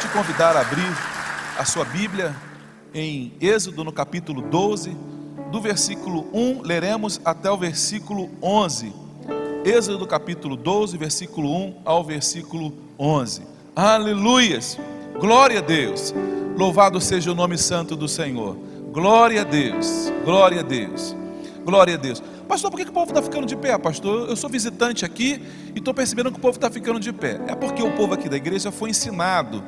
Te convidar a abrir a sua Bíblia em Êxodo no capítulo 12, do versículo 1, leremos até o versículo 11. Êxodo capítulo 12, versículo 1 ao versículo 11. Aleluias! Glória a Deus! Louvado seja o nome santo do Senhor. Glória a Deus! Glória a Deus! Glória a Deus. Pastor, por que, que o povo está ficando de pé, pastor? Eu sou visitante aqui e estou percebendo que o povo está ficando de pé. É porque o povo aqui da igreja foi ensinado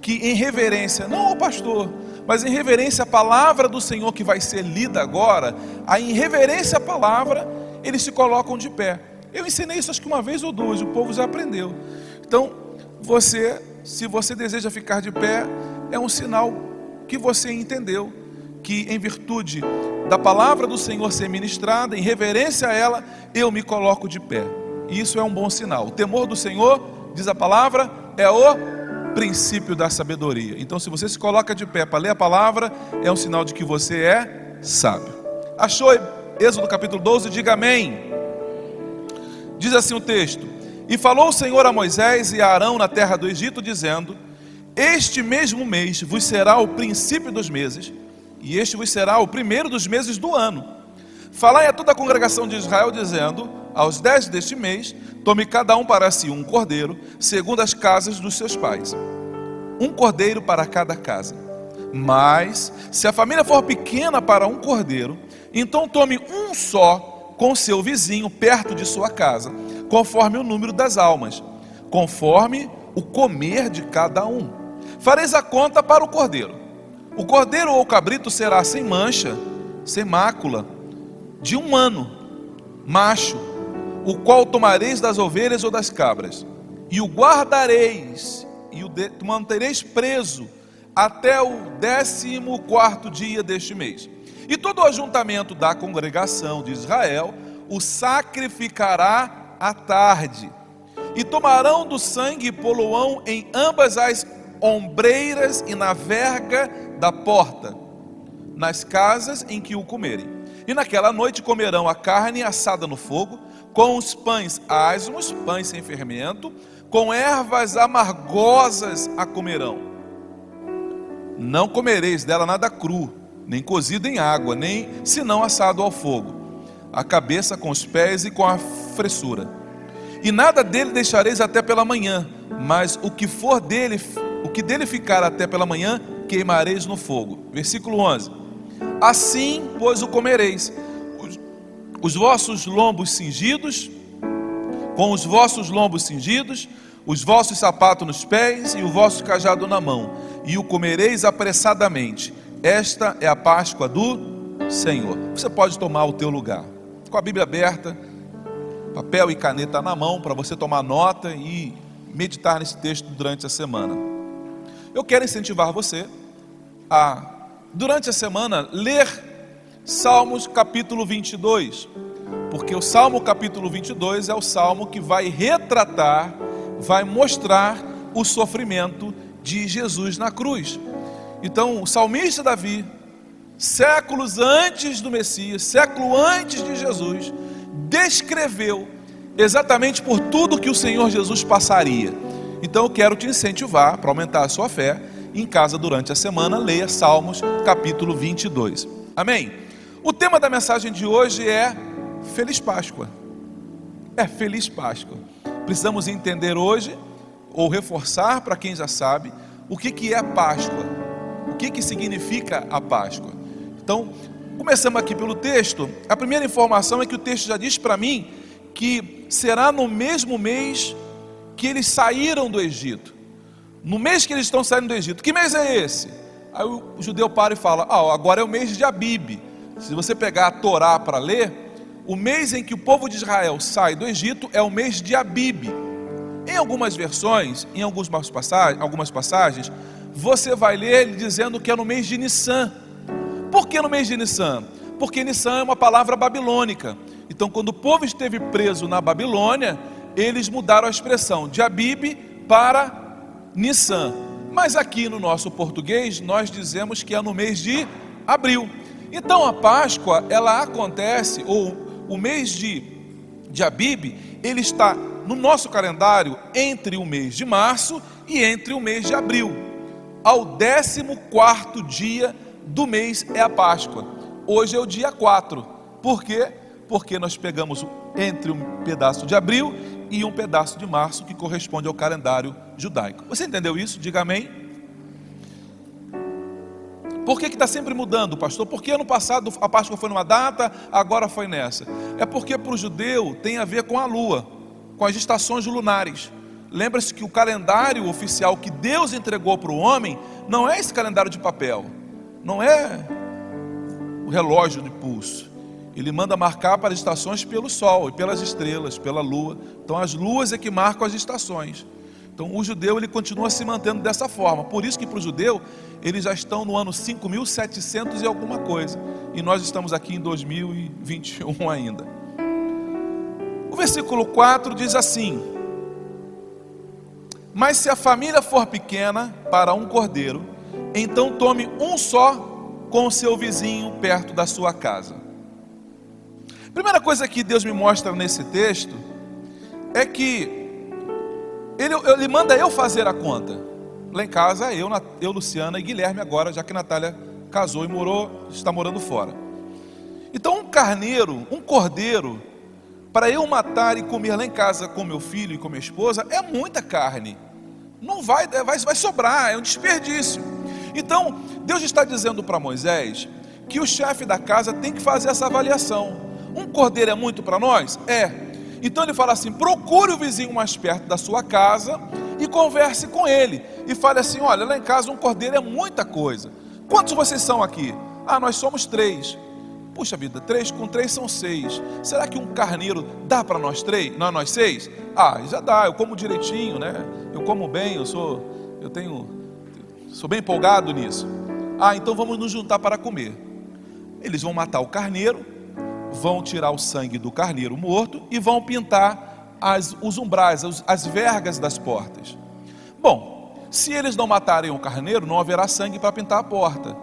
que em reverência, não ao pastor, mas em reverência à palavra do Senhor que vai ser lida agora, a em reverência à palavra, eles se colocam de pé. Eu ensinei isso acho que uma vez ou duas, o povo já aprendeu. Então, você, se você deseja ficar de pé, é um sinal que você entendeu que em virtude da palavra do Senhor ser ministrada, em reverência a ela, eu me coloco de pé. E isso é um bom sinal. O temor do Senhor, diz a palavra, é o princípio da sabedoria. Então, se você se coloca de pé para ler a palavra, é um sinal de que você é sábio. Achou Êxodo capítulo 12? Diga amém. Diz assim o texto: E falou o Senhor a Moisés e a Arão na terra do Egito, dizendo: Este mesmo mês vos será o princípio dos meses, e este vos será o primeiro dos meses do ano. Falai a toda a congregação de Israel, dizendo: Aos dez deste mês, tome cada um para si um cordeiro, segundo as casas dos seus pais. Um cordeiro para cada casa. Mas, se a família for pequena para um cordeiro, então tome um só com seu vizinho perto de sua casa, conforme o número das almas, conforme o comer de cada um. Fareis a conta para o cordeiro. O cordeiro ou cabrito será sem mancha, sem mácula, de um ano, macho, o qual tomareis das ovelhas ou das cabras, e o guardareis, e o mantereis preso até o décimo quarto dia deste mês. E todo o ajuntamento da congregação de Israel o sacrificará à tarde. E tomarão do sangue e poluão em ambas as ombreiras e na verga da porta, nas casas em que o comerem. E naquela noite comerão a carne assada no fogo, com os pães asmos, pães sem fermento, com ervas amargosas a comerão. Não comereis dela nada cru, nem cozido em água, nem senão assado ao fogo, a cabeça com os pés e com a fressura. E nada dele deixareis até pela manhã, mas o que for dele, o que dele ficar até pela manhã, queimareis no fogo. Versículo 11. Assim, pois, o comereis, os, os vossos lombos cingidos, com os vossos lombos cingidos, os vossos sapatos nos pés e o vosso cajado na mão, e o comereis apressadamente esta é a Páscoa do Senhor. Você pode tomar o teu lugar. Com a Bíblia aberta, papel e caneta na mão para você tomar nota e meditar nesse texto durante a semana. Eu quero incentivar você a durante a semana ler Salmos capítulo 22, porque o Salmo capítulo 22 é o salmo que vai retratar, vai mostrar o sofrimento de Jesus na cruz. Então, o salmista Davi, séculos antes do Messias, século antes de Jesus, descreveu exatamente por tudo que o Senhor Jesus passaria. Então, eu quero te incentivar para aumentar a sua fé. Em casa, durante a semana, leia Salmos capítulo 22. Amém? O tema da mensagem de hoje é Feliz Páscoa. É Feliz Páscoa. Precisamos entender hoje, ou reforçar para quem já sabe, o que, que é Páscoa que, que significa a Páscoa. Então, começamos aqui pelo texto. A primeira informação é que o texto já diz para mim que será no mesmo mês que eles saíram do Egito. No mês que eles estão saindo do Egito. Que mês é esse? Aí o judeu para e fala: Ah, agora é o mês de Abib. Se você pegar a Torá para ler, o mês em que o povo de Israel sai do Egito é o mês de Abib. Em algumas versões, em algumas passagens, você vai ler dizendo que é no mês de Nissan. Por que no mês de Nissan? Porque Nissan é uma palavra babilônica. Então, quando o povo esteve preso na Babilônia, eles mudaram a expressão de Abib para Nissan. Mas aqui no nosso português, nós dizemos que é no mês de abril. Então, a Páscoa, ela acontece, ou o mês de, de Abib, ele está no nosso calendário entre o mês de março e entre o mês de abril. Ao 14 dia do mês é a Páscoa. Hoje é o dia 4. Por quê? Porque nós pegamos entre um pedaço de abril e um pedaço de março, que corresponde ao calendário judaico. Você entendeu isso? Diga amém. Por que está sempre mudando, pastor? Porque ano passado a Páscoa foi numa data, agora foi nessa. É porque para o judeu tem a ver com a lua, com as estações lunares. Lembra-se que o calendário oficial que Deus entregou para o homem não é esse calendário de papel, não é o relógio de pulso. Ele manda marcar para as estações pelo sol e pelas estrelas, pela lua. Então as luas é que marcam as estações. Então o judeu ele continua se mantendo dessa forma. Por isso que para o judeu eles já estão no ano 5700 e alguma coisa. E nós estamos aqui em 2021 ainda. O versículo 4 diz assim: Mas se a família for pequena para um cordeiro, então tome um só com o seu vizinho perto da sua casa. Primeira coisa que Deus me mostra nesse texto é que ele, ele manda eu fazer a conta. Lá em casa, eu, eu, Luciana e Guilherme agora, já que Natália casou e morou, está morando fora. Então, um carneiro, um cordeiro, para eu matar e comer lá em casa com meu filho e com minha esposa, é muita carne. Não vai, vai, vai sobrar, é um desperdício. Então, Deus está dizendo para Moisés que o chefe da casa tem que fazer essa avaliação. Um cordeiro é muito para nós? É. Então ele fala assim: procure o vizinho mais perto da sua casa e converse com ele. E fale assim: olha, lá em casa um cordeiro é muita coisa. Quantos vocês são aqui? Ah, nós somos três. Puxa vida, três com três são seis. Será que um carneiro dá para nós três? Não, nós seis? Ah, já dá. Eu como direitinho, né? Eu como bem. Eu sou, eu tenho, sou bem empolgado nisso. Ah, então vamos nos juntar para comer. Eles vão matar o carneiro vão tirar o sangue do carneiro morto e vão pintar as, os umbrais, as, as vergas das portas. Bom, se eles não matarem o carneiro, não haverá sangue para pintar a porta.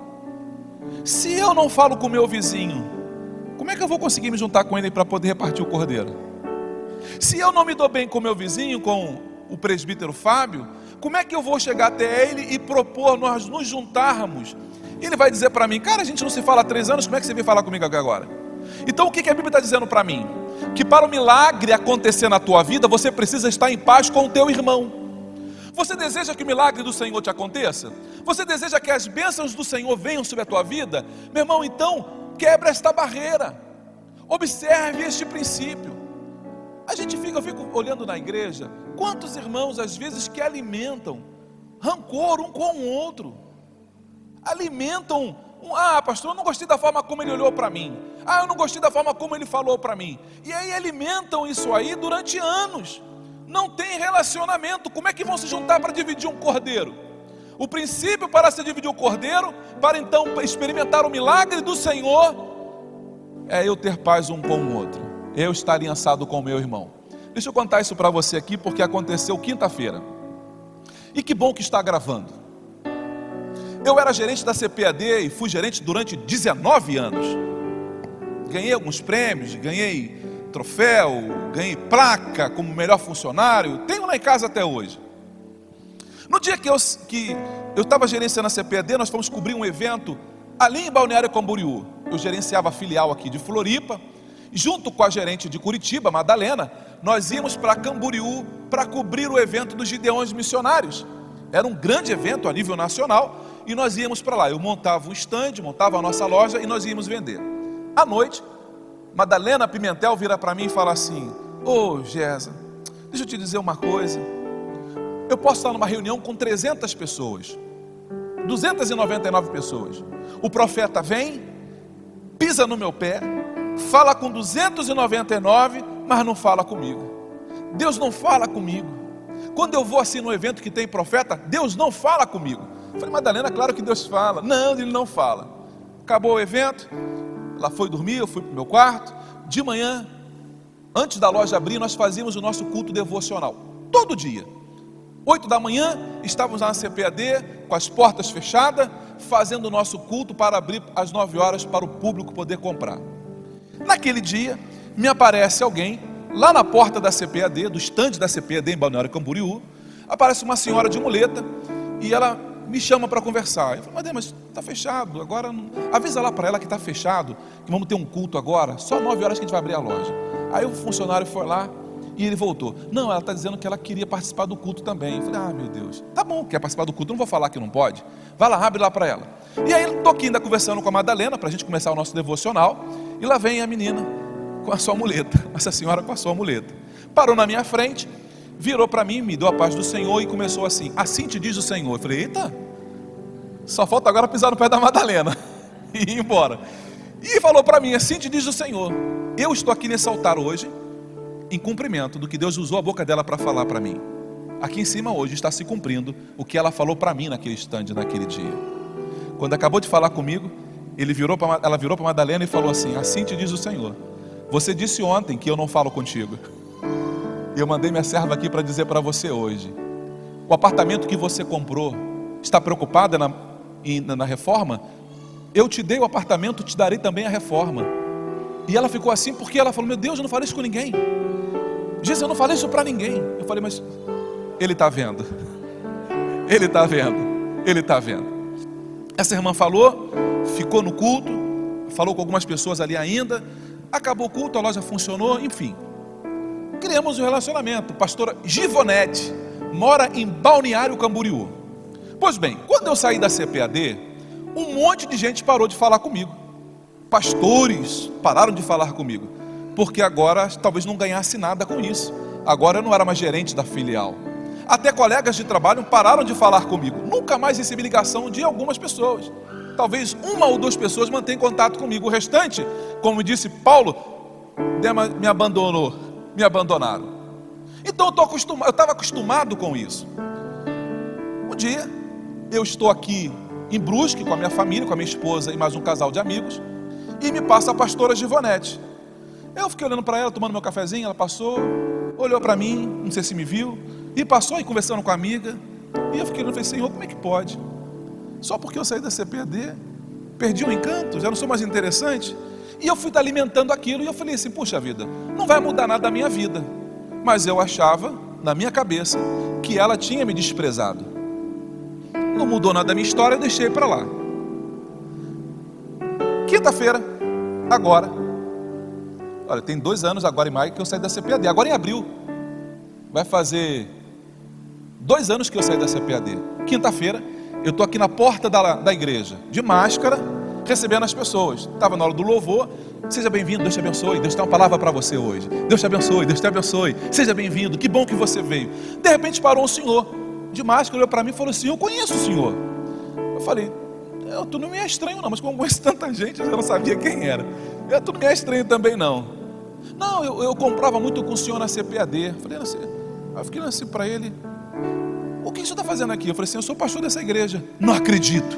Se eu não falo com o meu vizinho, como é que eu vou conseguir me juntar com ele para poder repartir o cordeiro? Se eu não me dou bem com o meu vizinho, com o presbítero Fábio, como é que eu vou chegar até ele e propor nós nos juntarmos? Ele vai dizer para mim, cara, a gente não se fala há três anos, como é que você vem falar comigo agora? Então o que a Bíblia está dizendo para mim? Que para o milagre acontecer na tua vida, você precisa estar em paz com o teu irmão. Você deseja que o milagre do Senhor te aconteça? Você deseja que as bênçãos do Senhor venham sobre a tua vida? Meu irmão, então quebra esta barreira. Observe este princípio. A gente fica, eu fico olhando na igreja, quantos irmãos às vezes que alimentam rancor um com o outro, alimentam ah, pastor, eu não gostei da forma como ele olhou para mim. Ah, eu não gostei da forma como ele falou para mim. E aí alimentam isso aí durante anos. Não tem relacionamento. Como é que vão se juntar para dividir um cordeiro? O princípio para se dividir o cordeiro, para então experimentar o milagre do Senhor, é eu ter paz um com o outro. Eu estar aliançado com o meu irmão. Deixa eu contar isso para você aqui, porque aconteceu quinta-feira. E que bom que está gravando. Eu era gerente da CPAD e fui gerente durante 19 anos. Ganhei alguns prêmios, ganhei troféu, ganhei placa como melhor funcionário. Tenho lá em casa até hoje. No dia que eu que eu estava gerenciando a CPAD, nós fomos cobrir um evento ali em Balneário Camboriú. Eu gerenciava a filial aqui de Floripa. Junto com a gerente de Curitiba, Madalena, nós íamos para Camboriú para cobrir o evento dos Gideões Missionários. Era um grande evento a nível nacional e nós íamos para lá. Eu montava um stand, montava a nossa loja e nós íamos vender. À noite, Madalena Pimentel vira para mim e fala assim: Ô oh, Gesa, deixa eu te dizer uma coisa. Eu posso estar numa reunião com 300 pessoas. 299 pessoas. O profeta vem, pisa no meu pé, fala com 299, mas não fala comigo. Deus não fala comigo. Quando eu vou assim no evento que tem profeta, Deus não fala comigo. Eu falei, Madalena, claro que Deus fala. Não, ele não fala. Acabou o evento, ela foi dormir, eu fui para o meu quarto. De manhã, antes da loja abrir, nós fazíamos o nosso culto devocional. Todo dia. Oito da manhã, estávamos na CPAD, com as portas fechadas, fazendo o nosso culto para abrir às nove horas para o público poder comprar. Naquele dia, me aparece alguém lá na porta da CPAD, do estande da CPAD em Balneário Camboriú, aparece uma senhora de muleta e ela me chama para conversar. Eu falo, mas está fechado, agora não... avisa lá para ela que está fechado, que vamos ter um culto agora, só nove horas que a gente vai abrir a loja. Aí o funcionário foi lá e ele voltou. Não, ela está dizendo que ela queria participar do culto também. Eu falei, ah, meu Deus, tá bom, quer participar do culto, não vou falar que não pode. Vai lá, abre lá para ela. E aí estou aqui ainda conversando com a Madalena, para a gente começar o nosso devocional, e lá vem a menina com a sua muleta, essa senhora com a sua muleta. Parou na minha frente, virou para mim, me deu a paz do Senhor e começou assim: Assim te diz o Senhor. Eu falei: Eita, só falta agora pisar no pé da Madalena e ir embora. E falou para mim: Assim te diz o Senhor. Eu estou aqui nesse altar hoje, em cumprimento do que Deus usou a boca dela para falar para mim. Aqui em cima hoje está se cumprindo o que ela falou para mim naquele estande, naquele dia. Quando acabou de falar comigo, ele virou pra, ela virou para Madalena e falou assim: Assim te diz o Senhor. Você disse ontem que eu não falo contigo. Eu mandei minha serva aqui para dizer para você hoje. O apartamento que você comprou está preocupada na, na reforma? Eu te dei o apartamento, te darei também a reforma. E ela ficou assim porque ela falou: Meu Deus, eu não falei isso com ninguém. Jesus, eu não falei isso para ninguém. Eu falei, mas ele está vendo. Ele está vendo. Ele está vendo. Essa irmã falou, ficou no culto, falou com algumas pessoas ali ainda. Acabou o culto, a loja funcionou, enfim criamos um relacionamento. Pastora Givonete mora em Balneário Camboriú. Pois bem, quando eu saí da CPAD, um monte de gente parou de falar comigo. Pastores pararam de falar comigo, porque agora talvez não ganhasse nada com isso. Agora eu não era mais gerente da filial. Até colegas de trabalho pararam de falar comigo. Nunca mais recebi ligação de algumas pessoas. Talvez uma ou duas pessoas mantenham contato comigo. O restante, como disse Paulo, me abandonou me abandonaram. Então eu eu estava acostumado com isso. Um dia eu estou aqui em Brusque com a minha família, com a minha esposa e mais um casal de amigos, e me passa a pastora Givonete. Eu fiquei olhando para ela, tomando meu cafezinho, ela passou, olhou para mim, não sei se me viu, e passou e conversando com a amiga. E eu fiquei olhando e falei, Senhor, como é que pode? Só porque eu saí da CPD, perdi o encanto, já não sou mais interessante. E eu fui alimentando aquilo e eu falei assim: puxa vida, não vai mudar nada da minha vida. Mas eu achava, na minha cabeça, que ela tinha me desprezado. Não mudou nada da minha história, eu deixei para lá. Quinta-feira, agora. Olha, tem dois anos agora em maio que eu saí da CPAD. Agora em abril. Vai fazer dois anos que eu saí da CPAD. Quinta-feira, eu estou aqui na porta da, da igreja, de máscara recebendo as pessoas. Estava na hora do louvor. Seja bem-vindo, Deus te abençoe. Deus tem uma palavra para você hoje. Deus te abençoe, Deus te abençoe. Seja bem-vindo, que bom que você veio. De repente parou um senhor de máscara, olhou para mim e falou assim: Eu conheço o senhor. Eu falei: eu, Tu não me é estranho, não, mas como conheço tanta gente, eu não sabia quem era. Eu, tu não me é estranho também, não. Não, eu, eu comprava muito com o senhor na CPAD. Eu falei assim, eu fiquei assim para ele: O que senhor está fazendo aqui? Eu falei assim: Eu sou pastor dessa igreja. Não acredito.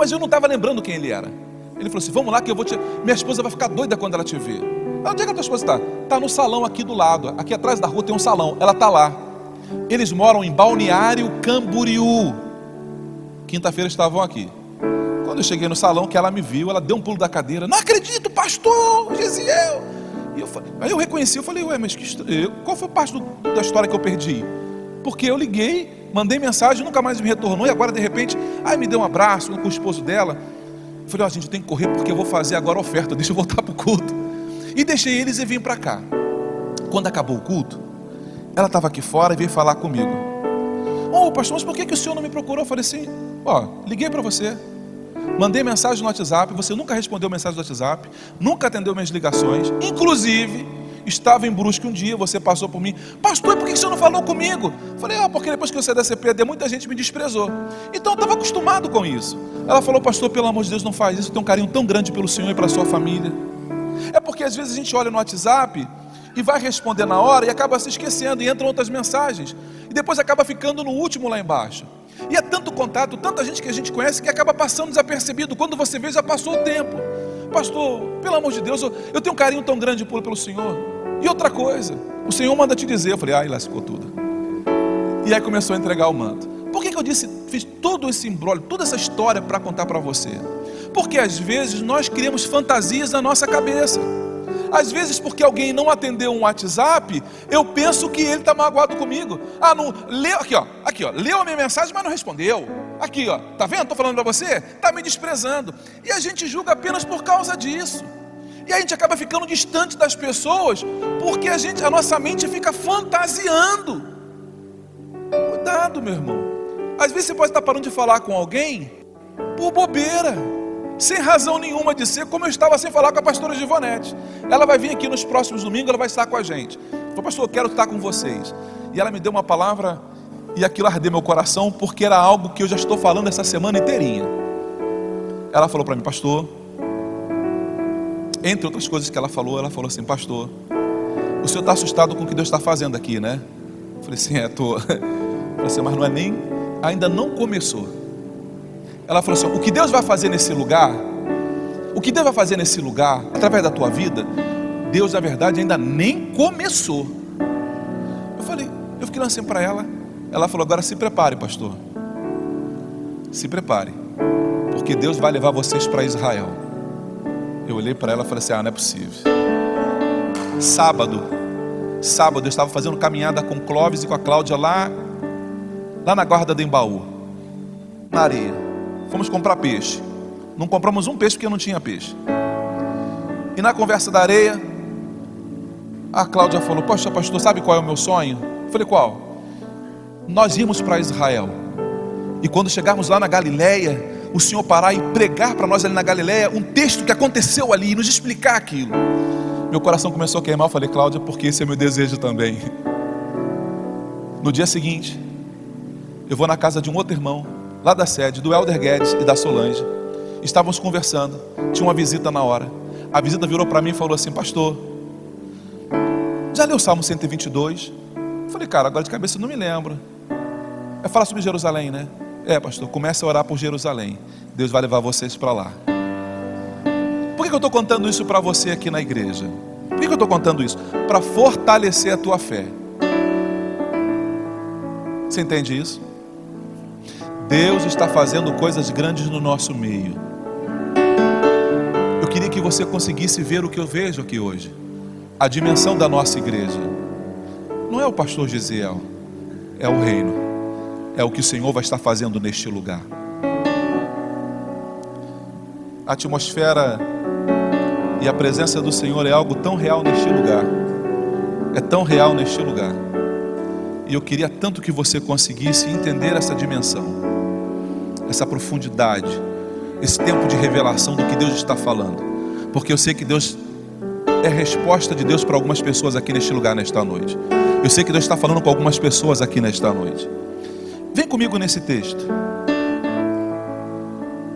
Mas eu não estava lembrando quem ele era. Ele falou assim: Vamos lá que eu vou te. Minha esposa vai ficar doida quando ela te ver. Onde é que a tua esposa está? Está no salão aqui do lado. Aqui atrás da rua tem um salão. Ela está lá. Eles moram em Balneário Camboriú. Quinta-feira estavam aqui. Quando eu cheguei no salão, que ela me viu, ela deu um pulo da cadeira. Não acredito, pastor, Gesiel. E eu, aí eu reconheci, eu falei, ué, mas que, qual foi parte do, da história que eu perdi? Porque eu liguei Mandei mensagem, nunca mais me retornou. E agora, de repente, ai, me deu um abraço com o esposo dela. Eu falei, ó, oh, gente, tem que correr porque eu vou fazer agora a oferta. Deixa eu voltar para o culto. E deixei eles e vim para cá. Quando acabou o culto, ela estava aqui fora e veio falar comigo. Ô, oh, pastor, mas por que, que o senhor não me procurou? Eu falei assim, ó, liguei para você. Mandei mensagem no WhatsApp, você nunca respondeu mensagem no WhatsApp, nunca atendeu minhas ligações. Inclusive, estava em Brusque um dia, você passou por mim, pastor, por que você não falou comigo? Falei, ah, porque depois que eu saí da CPD, muita gente me desprezou. Então eu estava acostumado com isso. Ela falou, pastor, pelo amor de Deus, não faz isso, tem um carinho tão grande pelo Senhor e para sua família. É porque às vezes a gente olha no WhatsApp e vai responder na hora e acaba se esquecendo, e entram outras mensagens, e depois acaba ficando no último lá embaixo. E é tanto contato, tanta gente que a gente conhece que acaba passando desapercebido. Quando você vê, já passou o tempo. Pastor, pelo amor de Deus, eu, eu tenho um carinho tão grande por, pelo Senhor. E outra coisa, o Senhor manda te dizer. Eu falei, ai, lascou tudo. E aí começou a entregar o manto. Por que, que eu disse, fiz todo esse embrólio, toda essa história para contar para você? Porque às vezes nós criamos fantasias na nossa cabeça. Às vezes, porque alguém não atendeu um WhatsApp, eu penso que ele está magoado comigo. Ah, não, leu, aqui ó, aqui ó, leu a minha mensagem, mas não respondeu. Aqui ó, tá vendo? Estou falando para você, está me desprezando. E a gente julga apenas por causa disso. E a gente acaba ficando distante das pessoas, porque a gente, a nossa mente fica fantasiando. Cuidado, meu irmão. Às vezes você pode estar parando de falar com alguém por bobeira sem razão nenhuma de ser, como eu estava sem falar com a pastora Givonete. Ela vai vir aqui nos próximos domingos, ela vai estar com a gente. Falei, pastor, eu quero estar com vocês. E ela me deu uma palavra e aquilo ardeu meu coração, porque era algo que eu já estou falando essa semana inteirinha. Ela falou para mim, pastor, entre outras coisas que ela falou, ela falou assim, pastor, o senhor está assustado com o que Deus está fazendo aqui, né? Eu falei assim, é, estou. Falei assim, mas não é nem, ainda não começou. Ela falou assim: o que Deus vai fazer nesse lugar, o que Deus vai fazer nesse lugar, através da tua vida, Deus na verdade ainda nem começou. Eu falei, eu fiquei lá assim para ela. Ela falou: agora se prepare, pastor. Se prepare, porque Deus vai levar vocês para Israel. Eu olhei para ela e falei assim: ah, não é possível. Sábado, sábado eu estava fazendo caminhada com Clóvis e com a Cláudia lá, lá na guarda do Embaú, na areia. Fomos comprar peixe. Não compramos um peixe porque não tinha peixe. E na conversa da areia, a Cláudia falou: Poxa, pastor, sabe qual é o meu sonho? Eu falei: Qual? Nós irmos para Israel. E quando chegarmos lá na Galileia, o Senhor parar e pregar para nós ali na Galileia um texto que aconteceu ali e nos explicar aquilo. Meu coração começou a queimar. Eu falei: Cláudia, porque esse é meu desejo também. No dia seguinte, eu vou na casa de um outro irmão lá da sede, do Elder Guedes e da Solange. Estávamos conversando, tinha uma visita na hora. A visita virou para mim e falou assim: Pastor, já leu o Salmo 122? Eu falei, cara, agora de cabeça eu não me lembro. É falar sobre Jerusalém, né? É, pastor, comece a orar por Jerusalém. Deus vai levar vocês para lá. Por que eu estou contando isso para você aqui na igreja? Por que eu estou contando isso? Para fortalecer a tua fé. Você entende isso? Deus está fazendo coisas grandes no nosso meio. Eu queria que você conseguisse ver o que eu vejo aqui hoje. A dimensão da nossa igreja. Não é o pastor Giseel, é o reino. É o que o Senhor vai estar fazendo neste lugar. A atmosfera e a presença do Senhor é algo tão real neste lugar. É tão real neste lugar. E eu queria tanto que você conseguisse entender essa dimensão essa profundidade, esse tempo de revelação do que Deus está falando, porque eu sei que Deus é resposta de Deus para algumas pessoas aqui neste lugar nesta noite. Eu sei que Deus está falando com algumas pessoas aqui nesta noite. Vem comigo nesse texto.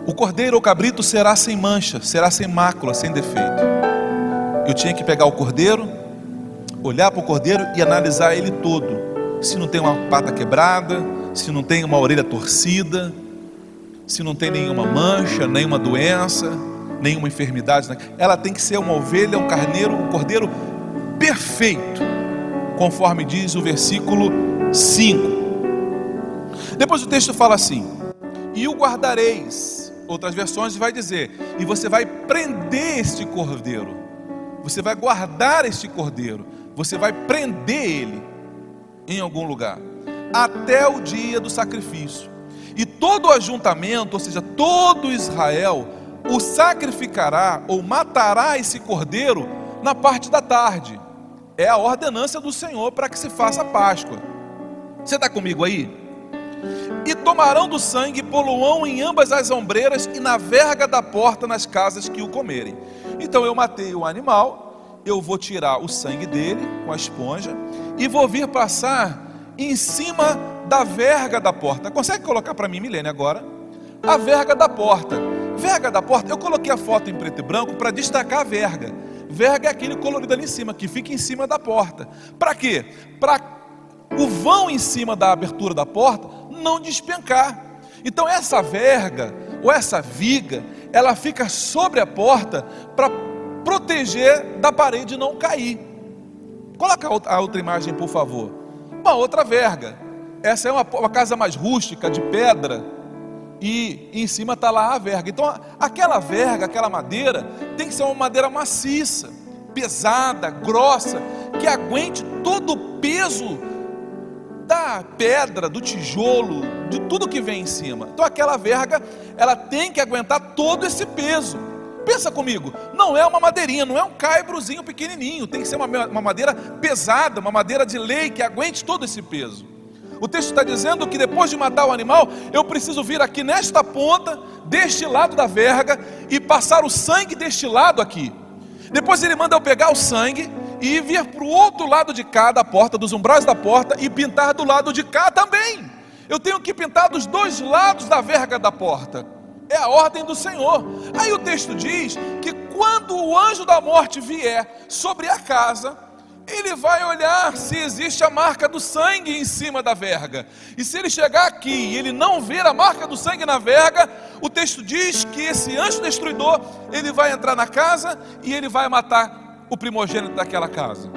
O cordeiro ou cabrito será sem mancha, será sem mácula, sem defeito. Eu tinha que pegar o cordeiro, olhar para o cordeiro e analisar ele todo. Se não tem uma pata quebrada, se não tem uma orelha torcida, se não tem nenhuma mancha, nenhuma doença, nenhuma enfermidade. Né? Ela tem que ser uma ovelha, um carneiro, um cordeiro perfeito, conforme diz o versículo 5. Depois o texto fala assim: E o guardareis. Outras versões vai dizer: E você vai prender este cordeiro. Você vai guardar este cordeiro. Você vai prender ele em algum lugar até o dia do sacrifício. Todo o ajuntamento, ou seja, todo Israel, o sacrificará ou matará esse cordeiro na parte da tarde. É a ordenança do Senhor para que se faça a Páscoa. Você está comigo aí? E tomarão do sangue e poluão em ambas as ombreiras e na verga da porta nas casas que o comerem. Então eu matei o animal eu vou tirar o sangue dele com a esponja e vou vir passar em cima da verga da porta. Consegue colocar para mim, Milene, agora? A verga da porta. Verga da porta, eu coloquei a foto em preto e branco para destacar a verga. Verga é aquele colorido ali em cima, que fica em cima da porta. Para quê? Para o vão em cima da abertura da porta não despencar. Então essa verga ou essa viga, ela fica sobre a porta para proteger da parede não cair. Coloca a outra imagem, por favor. Uma outra verga. Essa é uma, uma casa mais rústica, de pedra, e em cima está lá a verga. Então, aquela verga, aquela madeira, tem que ser uma madeira maciça, pesada, grossa, que aguente todo o peso da pedra, do tijolo, de tudo que vem em cima. Então, aquela verga, ela tem que aguentar todo esse peso. Pensa comigo, não é uma madeirinha, não é um caibrozinho pequenininho, tem que ser uma, uma madeira pesada, uma madeira de lei que aguente todo esse peso. O texto está dizendo que depois de matar o animal, eu preciso vir aqui nesta ponta, deste lado da verga, e passar o sangue deste lado aqui. Depois ele manda eu pegar o sangue e vir para o outro lado de cá da porta, dos umbrais da porta, e pintar do lado de cá também. Eu tenho que pintar dos dois lados da verga da porta. É a ordem do Senhor. Aí o texto diz que quando o anjo da morte vier sobre a casa, ele vai olhar se existe a marca do sangue em cima da verga. E se ele chegar aqui e ele não ver a marca do sangue na verga, o texto diz que esse anjo destruidor, ele vai entrar na casa e ele vai matar o primogênito daquela casa.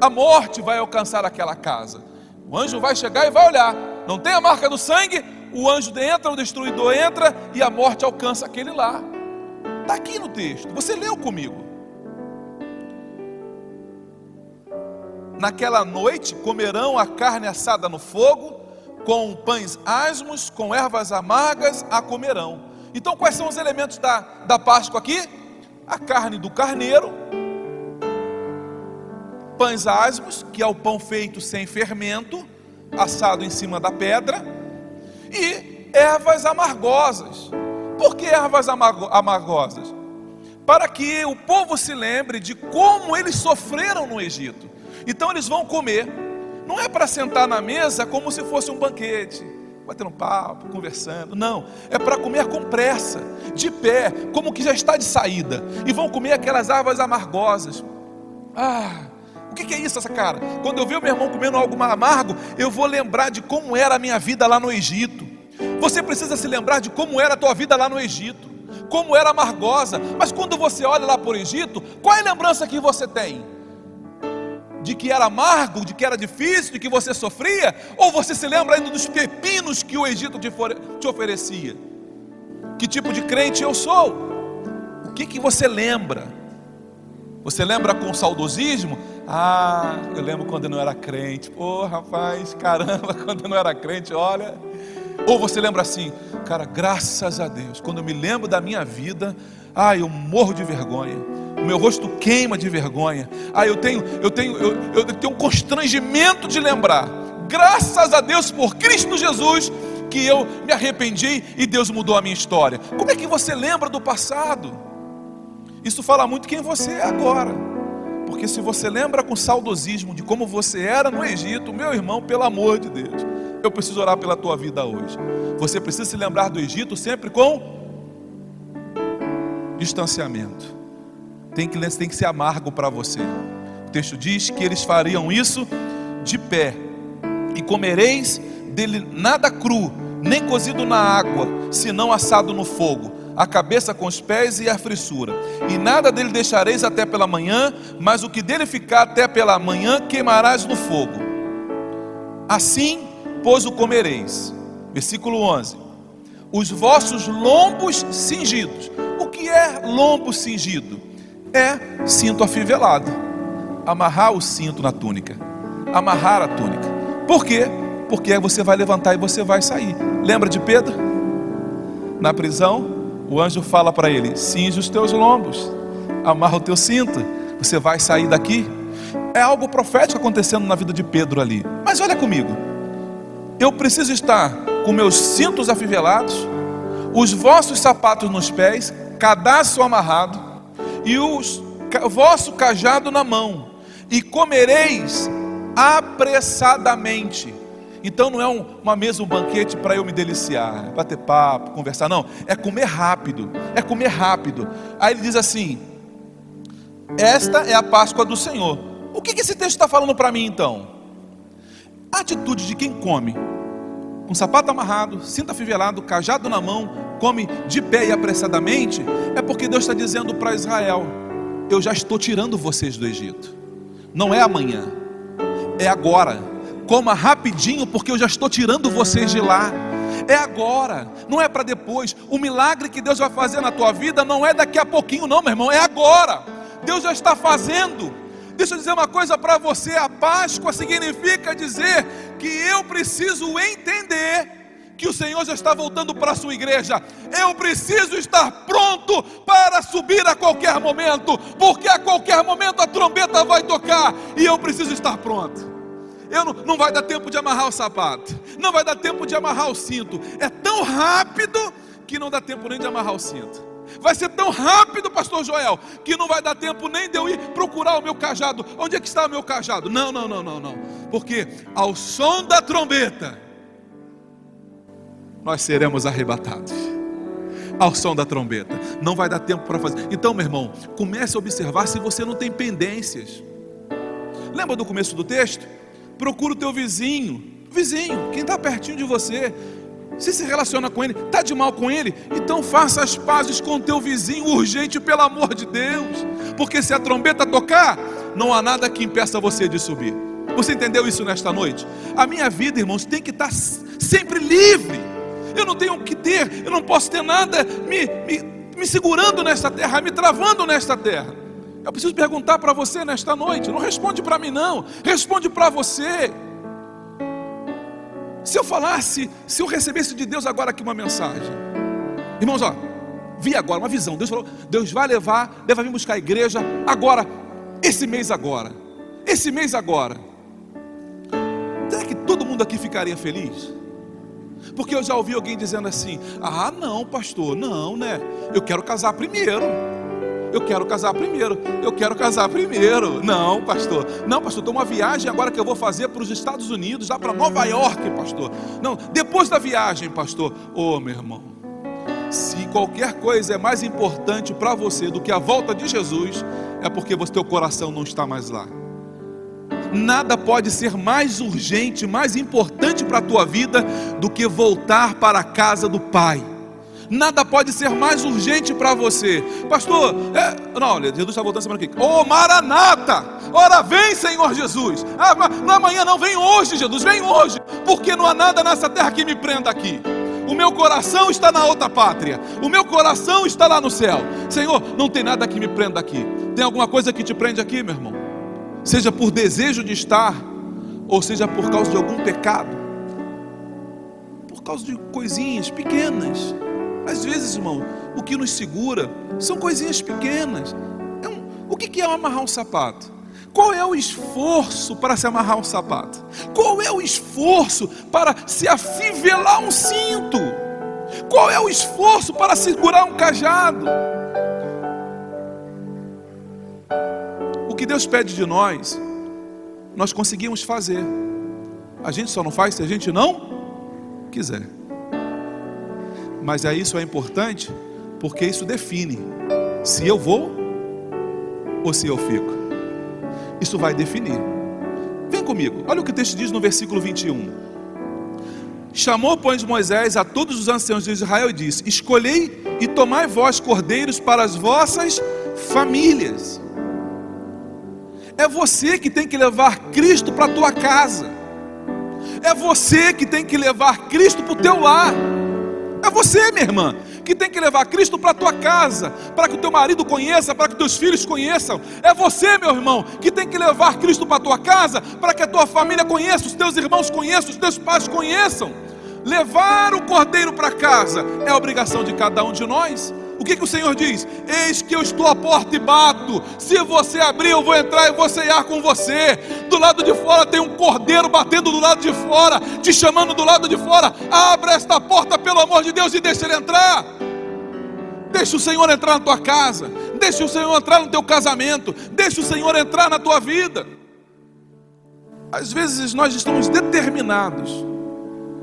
A morte vai alcançar aquela casa. O anjo vai chegar e vai olhar. Não tem a marca do sangue? O anjo entra, o destruidor entra e a morte alcança aquele lá. Está aqui no texto. Você leu comigo. Naquela noite comerão a carne assada no fogo, com pães asmos, com ervas amargas a comerão. Então, quais são os elementos da, da Páscoa aqui? A carne do carneiro, pães asmos, que é o pão feito sem fermento, assado em cima da pedra, e ervas amargosas. Por que ervas amargosas? Para que o povo se lembre de como eles sofreram no Egito. Então eles vão comer. Não é para sentar na mesa como se fosse um banquete, batendo papo, conversando. Não, é para comer com pressa, de pé, como que já está de saída. E vão comer aquelas ervas amargosas. Ah, o que é isso, essa cara? Quando eu ver o meu irmão comendo algo amargo, eu vou lembrar de como era a minha vida lá no Egito. Você precisa se lembrar de como era a tua vida lá no Egito, como era amargosa. Mas quando você olha lá para o Egito, qual é a lembrança que você tem? De que era amargo, de que era difícil, de que você sofria? Ou você se lembra ainda dos pepinos que o Egito te oferecia? Que tipo de crente eu sou? O que, que você lembra? Você lembra com saudosismo? Ah, eu lembro quando eu não era crente. Pô, oh, rapaz, caramba, quando eu não era crente, olha. Ou você lembra assim, cara, graças a Deus, quando eu me lembro da minha vida, ah, eu morro de vergonha o meu rosto queima de vergonha. Ah, eu tenho, eu tenho, eu, eu tenho um constrangimento de lembrar. Graças a Deus por Cristo Jesus que eu me arrependi e Deus mudou a minha história. Como é que você lembra do passado? Isso fala muito quem você é agora. Porque se você lembra com saudosismo de como você era no Egito, meu irmão, pelo amor de Deus, eu preciso orar pela tua vida hoje. Você precisa se lembrar do Egito sempre com distanciamento tem que, tem que ser amargo para você. O texto diz que eles fariam isso de pé, e comereis dele nada cru, nem cozido na água, senão assado no fogo, a cabeça com os pés e a frissura. E nada dele deixareis até pela manhã, mas o que dele ficar até pela manhã queimarás no fogo. Assim, pois o comereis. Versículo 11. Os vossos lombos cingidos. O que é lombo cingido? É cinto afivelado. Amarrar o cinto na túnica. Amarrar a túnica. Por quê? Porque você vai levantar e você vai sair. Lembra de Pedro? Na prisão, o anjo fala para ele: cinge os teus lombos, amarra o teu cinto, você vai sair daqui. É algo profético acontecendo na vida de Pedro ali. Mas olha comigo, eu preciso estar com meus cintos afivelados, os vossos sapatos nos pés, cadastro amarrado, e os vosso cajado na mão, e comereis apressadamente. Então não é um, uma mesa, um banquete para eu me deliciar, bater papo, conversar, não. É comer rápido, é comer rápido. Aí ele diz assim: Esta é a Páscoa do Senhor. O que, que esse texto está falando para mim então? A atitude de quem come, com sapato amarrado, cinto afivelado, cajado na mão, come de pé e apressadamente, é porque Deus está dizendo para Israel: Eu já estou tirando vocês do Egito. Não é amanhã, é agora Coma rapidinho, porque eu já estou tirando vocês de lá. É agora, não é para depois. O milagre que Deus vai fazer na tua vida não é daqui a pouquinho, não, meu irmão, é agora. Deus já está fazendo. Deixa eu dizer uma coisa para você: a Páscoa significa dizer que eu preciso entender que o Senhor já está voltando para a sua igreja. Eu preciso estar pronto para subir a qualquer momento, porque a qualquer momento a trombeta vai tocar e eu preciso estar pronto. Eu não, não vai dar tempo de amarrar o sapato, não vai dar tempo de amarrar o cinto. É tão rápido que não dá tempo nem de amarrar o cinto. Vai ser tão rápido, pastor Joel, que não vai dar tempo nem de eu ir procurar o meu cajado. Onde é que está o meu cajado? Não, não, não, não, não. Porque ao som da trombeta nós seremos arrebatados. Ao som da trombeta. Não vai dar tempo para fazer. Então, meu irmão, comece a observar se você não tem pendências. Lembra do começo do texto? procura o teu vizinho, vizinho, quem está pertinho de você, se se relaciona com ele, está de mal com ele, então faça as pazes com o teu vizinho urgente, pelo amor de Deus, porque se a trombeta tocar, não há nada que impeça você de subir. Você entendeu isso nesta noite? A minha vida, irmãos, tem que estar sempre livre. Eu não tenho que ter, eu não posso ter nada me, me, me segurando nesta terra, me travando nesta terra. Eu preciso perguntar para você nesta noite. Não responde para mim, não. Responde para você. Se eu falasse, se eu recebesse de Deus agora aqui uma mensagem, irmãos, ó, vi agora uma visão. Deus falou: Deus vai levar, vai vir buscar a igreja agora, esse mês agora, esse mês agora. Será que todo mundo aqui ficaria feliz? Porque eu já ouvi alguém dizendo assim: Ah, não, pastor, não, né? Eu quero casar primeiro. Eu quero casar primeiro. Eu quero casar primeiro. Não, pastor. Não, pastor, tem uma viagem agora que eu vou fazer para os Estados Unidos, lá para Nova York, pastor. Não, depois da viagem, pastor. Ô, oh, meu irmão. Se qualquer coisa é mais importante para você do que a volta de Jesus, é porque o teu coração não está mais lá. Nada pode ser mais urgente, mais importante para a tua vida do que voltar para a casa do Pai nada pode ser mais urgente para você. Pastor, é, não, olha, Jesus está voltando semana aqui. Ô oh, Maranata, ora vem, Senhor Jesus. Ah, não é amanhã, não, vem hoje, Jesus, vem hoje, porque não há nada nessa terra que me prenda aqui. O meu coração está na outra pátria. O meu coração está lá no céu. Senhor, não tem nada que me prenda aqui. Tem alguma coisa que te prende aqui, meu irmão? Seja por desejo de estar, ou seja por causa de algum pecado. Por causa de coisinhas pequenas às vezes, irmão, o que nos segura são coisinhas pequenas. É um, o que é amarrar um sapato? Qual é o esforço para se amarrar um sapato? Qual é o esforço para se afivelar um cinto? Qual é o esforço para segurar um cajado? Que Deus pede de nós, nós conseguimos fazer. A gente só não faz se a gente não quiser. Mas é isso é importante porque isso define se eu vou ou se eu fico. Isso vai definir. Vem comigo, olha o que o texto diz no versículo 21. Chamou, pois, Moisés a todos os anciãos de Israel e disse: Escolhei e tomai vós cordeiros para as vossas famílias. É você que tem que levar Cristo para a tua casa. É você que tem que levar Cristo para o teu lar. É você, minha irmã, que tem que levar Cristo para a tua casa, para que o teu marido conheça, para que teus filhos conheçam. É você, meu irmão, que tem que levar Cristo para a tua casa, para que a tua família conheça, os teus irmãos conheçam, os teus pais conheçam. Levar o cordeiro para casa é obrigação de cada um de nós. Que, que o Senhor diz? Eis que eu estou à porta e bato. Se você abrir, eu vou entrar e vou ceiar com você. Do lado de fora tem um cordeiro batendo do lado de fora, te chamando do lado de fora. Abra esta porta, pelo amor de Deus, e deixa ele entrar. Deixa o Senhor entrar na tua casa. deixa o Senhor entrar no teu casamento, deixa o Senhor entrar na tua vida. Às vezes nós estamos determinados.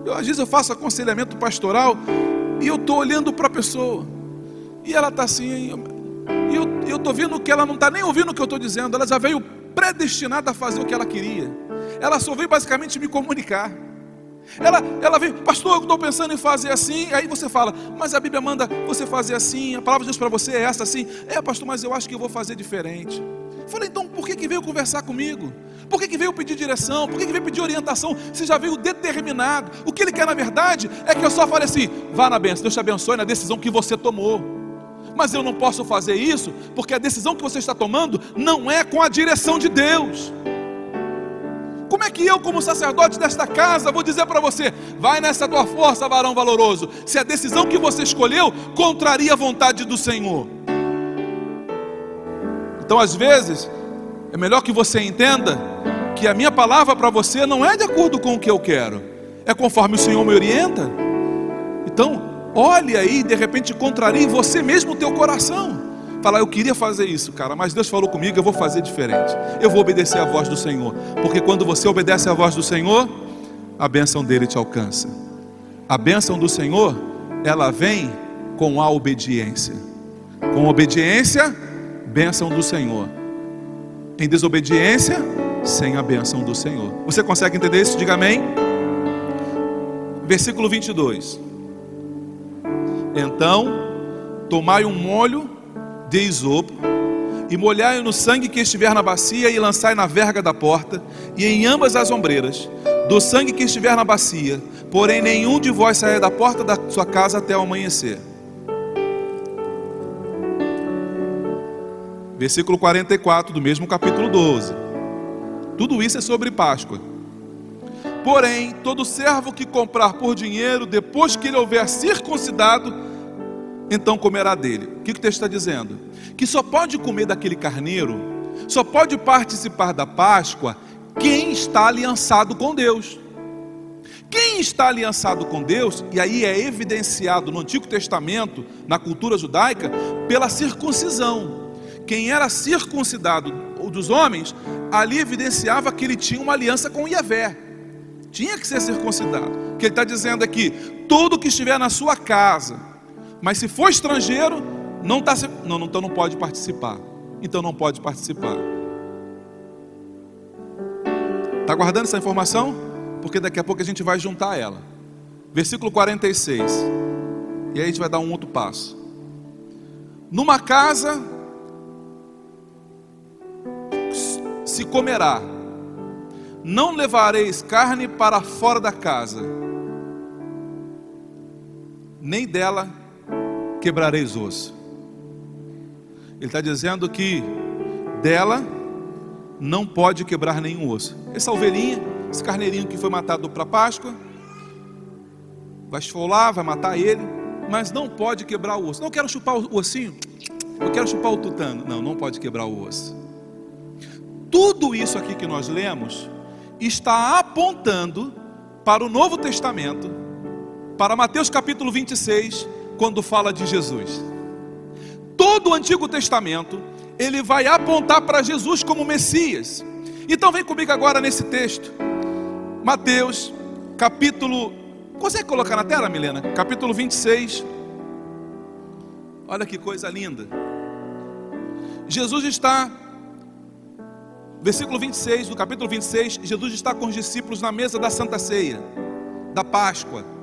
Eu, às vezes eu faço aconselhamento pastoral e eu estou olhando para a pessoa e ela está assim, e eu estou vendo que ela não está nem ouvindo o que eu estou dizendo, ela já veio predestinada a fazer o que ela queria. Ela só veio basicamente me comunicar. Ela, ela vem, pastor, eu estou pensando em fazer assim. Aí você fala, mas a Bíblia manda você fazer assim. A palavra de Deus para você é essa assim. É, pastor, mas eu acho que eu vou fazer diferente. Falei, então por que, que veio conversar comigo? Por que, que veio pedir direção? Por que, que veio pedir orientação? Você já veio determinado. O que ele quer na verdade é que eu só fale assim: vá na benção, Deus te abençoe na decisão que você tomou. Mas eu não posso fazer isso porque a decisão que você está tomando não é com a direção de Deus. Como é que eu, como sacerdote desta casa, vou dizer para você: vai nessa tua força, varão valoroso, se a decisão que você escolheu contraria a vontade do Senhor? Então, às vezes, é melhor que você entenda que a minha palavra para você não é de acordo com o que eu quero, é conforme o Senhor me orienta. Então, olhe aí, de repente contrarie você mesmo o teu coração falar, eu queria fazer isso, cara, mas Deus falou comigo, eu vou fazer diferente. Eu vou obedecer à voz do Senhor, porque quando você obedece à voz do Senhor, a bênção dele te alcança. A bênção do Senhor, ela vem com a obediência. Com obediência, bênção do Senhor. Em desobediência, sem a bênção do Senhor. Você consegue entender isso? Diga amém. Versículo 22. Então, tomai um molho de isopo, e molhai no sangue que estiver na bacia, e lançai na verga da porta, e em ambas as ombreiras, do sangue que estiver na bacia, porém nenhum de vós saia da porta da sua casa até o amanhecer. Versículo 44 do mesmo capítulo 12. Tudo isso é sobre Páscoa. Porém, todo servo que comprar por dinheiro, depois que ele houver circuncidado, então comerá dele. O que o texto está dizendo? Que só pode comer daquele carneiro, só pode participar da Páscoa quem está aliançado com Deus. Quem está aliançado com Deus, e aí é evidenciado no Antigo Testamento, na cultura judaica, pela circuncisão. Quem era circuncidado dos homens, ali evidenciava que ele tinha uma aliança com Yahvé. Tinha que ser circuncidado. Que ele está dizendo aqui: tudo que estiver na sua casa, mas se for estrangeiro, não está. Não, então não pode participar. Então não pode participar. Está guardando essa informação? Porque daqui a pouco a gente vai juntar ela. Versículo 46. E aí a gente vai dar um outro passo. Numa casa se comerá, não levareis carne para fora da casa, nem dela quebrareis osso. Ele está dizendo que dela não pode quebrar nenhum osso. Essa ovelhinha, esse carneirinho que foi matado para Páscoa, vai esfolar, vai matar ele, mas não pode quebrar o osso. Não quero chupar o ossinho, eu quero chupar o tutano. Não, não pode quebrar o osso. Tudo isso aqui que nós lemos está apontando para o Novo Testamento, para Mateus capítulo 26, quando fala de Jesus. Todo o Antigo Testamento, ele vai apontar para Jesus como Messias. Então vem comigo agora nesse texto. Mateus, capítulo. Consegue colocar na tela, Milena? Capítulo 26. Olha que coisa linda. Jesus está, versículo 26, do capítulo 26, Jesus está com os discípulos na mesa da Santa Ceia, da Páscoa